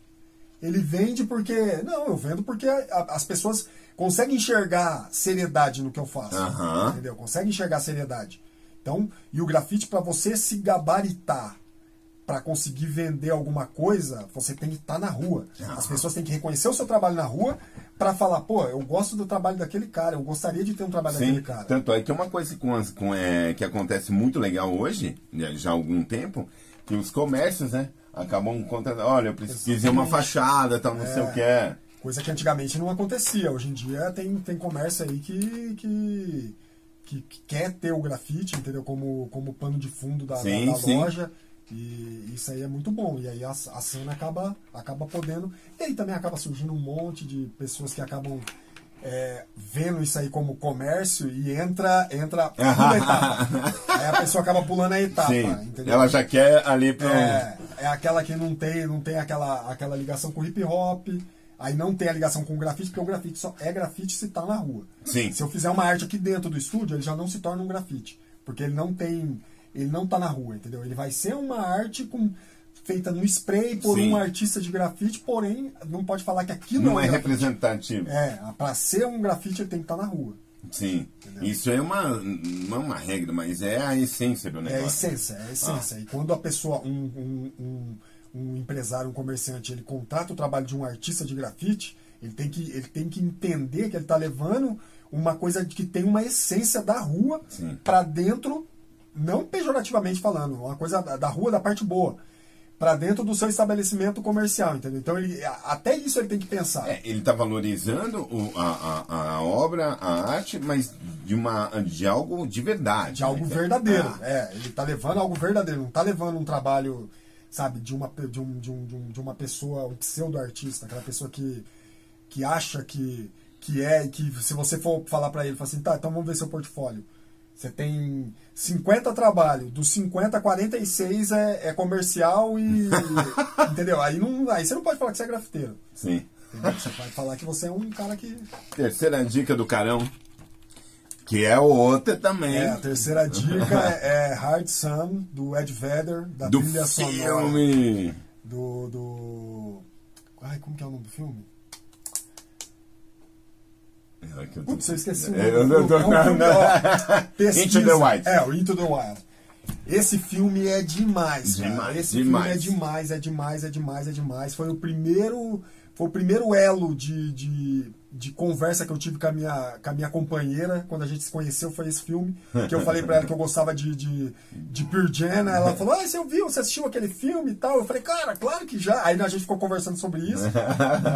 ele vende porque. Não, eu vendo porque a- as pessoas conseguem enxergar seriedade no que eu faço. Aham. Entendeu? Conseguem enxergar seriedade. Então, e o grafite, para você se gabaritar, para conseguir vender alguma coisa, você tem que estar na rua. As pessoas têm que reconhecer o seu trabalho na rua para falar, pô, eu gosto do trabalho daquele cara, eu gostaria de ter um trabalho Sim, daquele cara. tanto é que uma coisa as- com, é, que acontece muito legal hoje, né, já há algum tempo, que os comércios, né, acabam contratando, olha, eu preciso de uma fachada, tal, não sei o que é. Coisa que antigamente não acontecia. Hoje em dia tem, tem comércio aí que, que, que, que quer ter o grafite, entendeu? Como, como pano de fundo da, da- Sim, da sim. loja. E isso aí é muito bom. E aí a, a cena acaba, acaba podendo. E aí também acaba surgindo um monte de pessoas que acabam é, vendo isso aí como comércio e entra, entra [LAUGHS] pula a etapa. Aí a pessoa acaba pulando a etapa, Sim, ela já quer ali para É, é aquela que não tem, não tem aquela, aquela ligação com hip hop, aí não tem a ligação com o grafite, porque o grafite só é grafite se tá na rua. Sim. Se eu fizer uma arte aqui dentro do estúdio, ele já não se torna um grafite, porque ele não tem, ele não tá na rua, entendeu? Ele vai ser uma arte com feita no spray por Sim. um artista de grafite, porém não pode falar que aquilo não é é representativo. É, pra ser um grafite ele tem que estar na rua. Sim. Isso é uma não é uma regra, mas é a essência do É a negócio. essência, é a essência. E quando a pessoa, um, um, um, um empresário, um comerciante, ele contrata o trabalho de um artista de grafite, ele tem que, ele tem que entender que ele está levando uma coisa que tem uma essência da rua para dentro, não pejorativamente falando, uma coisa da, rua, da parte boa, para dentro do seu estabelecimento comercial, entendeu? Então ele, até isso ele tem que pensar. É, ele está valorizando o- a, a, a obra, a arte, mas de, uma, de algo de verdade. de algo né? verdadeiro. Ah, É, ele tá levando algo verdadeiro, não tá levando um trabalho, sabe, de uma, de um, de um, de um- uma pessoa, um pseudo-artista, aquela pessoa que, que acha que, que é, e que se você for falar pra ele, fala assim, tá, então vamos ver seu portfólio. Você tem 50 trabalhos, dos 50, 46 é, é comercial e. [LAUGHS] entendeu? Aí, não, aí você não pode falar que você é grafiteiro. Sim. Entendeu? Você vai falar que você é um cara que. Terceira dica do carão, que é outra também. É, a terceira dica é, é Hard Sun, do Ed Vedder, da do trilha sonora. filme. Do, do. Ai, como que é o nome do filme? É que eu tô- Putz, eu esqueci o É, nome. não. [LAUGHS] Into the Wild. É, o Into the Wild. Esse filme é demais, cara. Demais, Esse demais. filme é demais, é demais, é demais, é demais. Foi o primeiro, foi o primeiro elo de, de, de conversa que eu tive com a, minha, com a minha companheira quando a gente se conheceu. Foi esse filme que eu falei pra ela que eu gostava de, de, de Pearl Jam. Ela falou: Ah, você ouviu? Você assistiu aquele filme e tal? Eu falei: Cara, claro que já. Aí a gente ficou conversando sobre isso.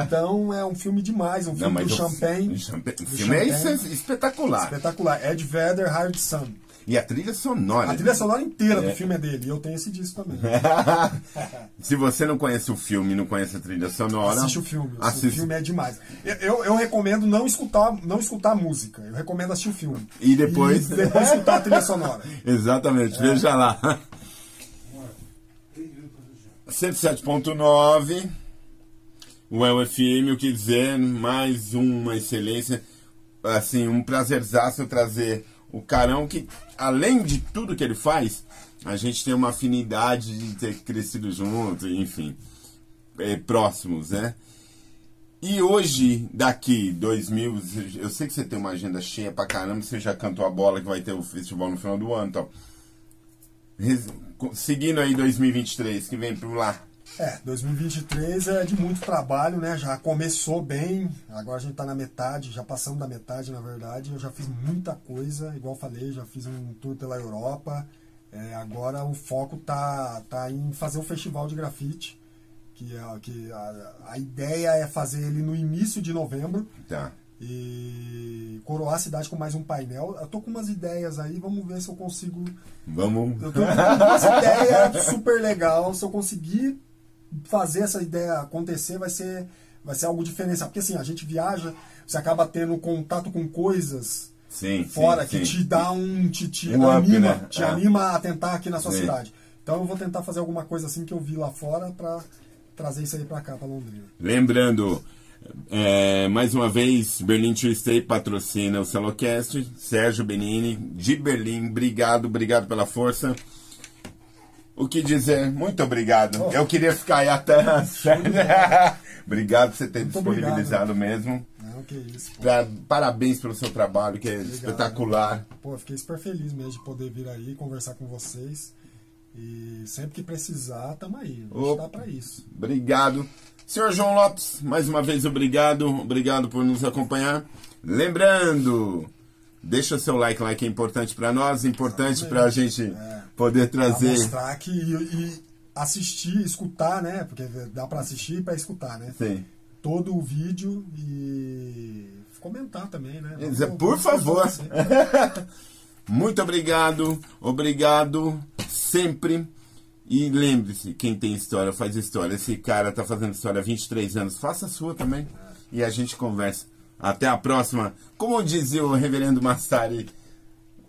Então é um filme demais, um Não, filme mas do o- Champagne. o filme é Champagne. es- espetacular. Espetacular. Ed Vedder, Hard Sun. E a trilha sonora. A trilha sonora inteira É. do filme é dele. E eu tenho esse disco também. [LAUGHS] Se você não conhece o filme, não conhece a trilha sonora, Assiste o filme. O assiste. filme é demais. Eu, eu, eu recomendo não escutar, não escutar a música. Eu recomendo assistir o filme. E depois- E depois escutar a trilha sonora. [LAUGHS] Exatamente, veja lá. 107.9, o LFM, o que dizer, mais uma excelência, assim, um prazerzaço trazer o Carão, que além de tudo que ele faz, a gente tem uma afinidade de ter crescido junto, enfim, é, próximos, né? E hoje, daqui, 2000, eu sei que você tem uma agenda cheia pra caramba, você já cantou a bola que vai ter o festival no final do ano e res- seguindo aí 2023, que vem por lá. É, 2023 é de muito trabalho, né? Já começou bem, agora a gente tá na metade, já passamos da metade, na verdade. Eu já fiz muita coisa, igual falei, já fiz um tour pela Europa. É, agora o foco tá, tá em fazer o festival de grafite, que, é, que a, a ideia é fazer ele no início de novembro Tá. e coroar a cidade com mais um painel. Eu tô com umas ideias aí, vamos ver se eu consigo Vamos. eu tô com umas ideias super legal. Se eu conseguir fazer essa ideia acontecer, vai ser, vai ser algo diferencial. Porque assim, a gente viaja, você acaba tendo contato com coisas Sim, fora sim, que sim. te dá um. te, te Um up, anima, né? te É. anima a tentar aqui na sua cidade. Então eu vou tentar fazer alguma coisa assim que eu vi lá fora pra trazer isso aí pra cá, pra Londrina. Lembrando, é, mais uma vez, Berlin Tree State patrocina o Celocast. Sérgio Benini, de Berlim, obrigado, obrigado pela força. O que dizer? Muito obrigado. Oh. Eu queria ficar aí até. [LAUGHS] [LAUGHS] obrigado por você ter Muito disponibilizado mesmo. Não, que isso. Pra- parabéns pelo seu trabalho, que é espetacular. Pô, eu fiquei super feliz mesmo de poder vir aí conversar com vocês. E sempre que precisar, tamo aí. A gente Opa. tá pra isso. Obrigado. Senhor João Lopes, mais uma vez obrigado. Obrigado por nos acompanhar. Lembrando, deixa seu like lá que é importante para nós, importante para a gente É. poder Pra trazer. mostrar que e, e assistir, escutar, né? Porque dá pra assistir e pra escutar, né? Sim. Todo o vídeo e comentar também, né? Vamos- Por vamos favor. [LAUGHS] Muito obrigado, obrigado sempre. E lembre-se, quem tem história faz história. Esse cara tá fazendo história há 23 anos, faça a sua também. E a gente conversa. Até a próxima. Como dizia o reverendo Massari,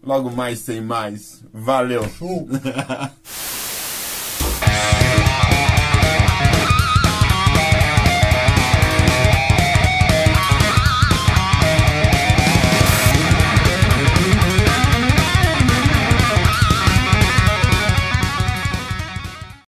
logo mais tem mais. Valeu. [LAUGHS]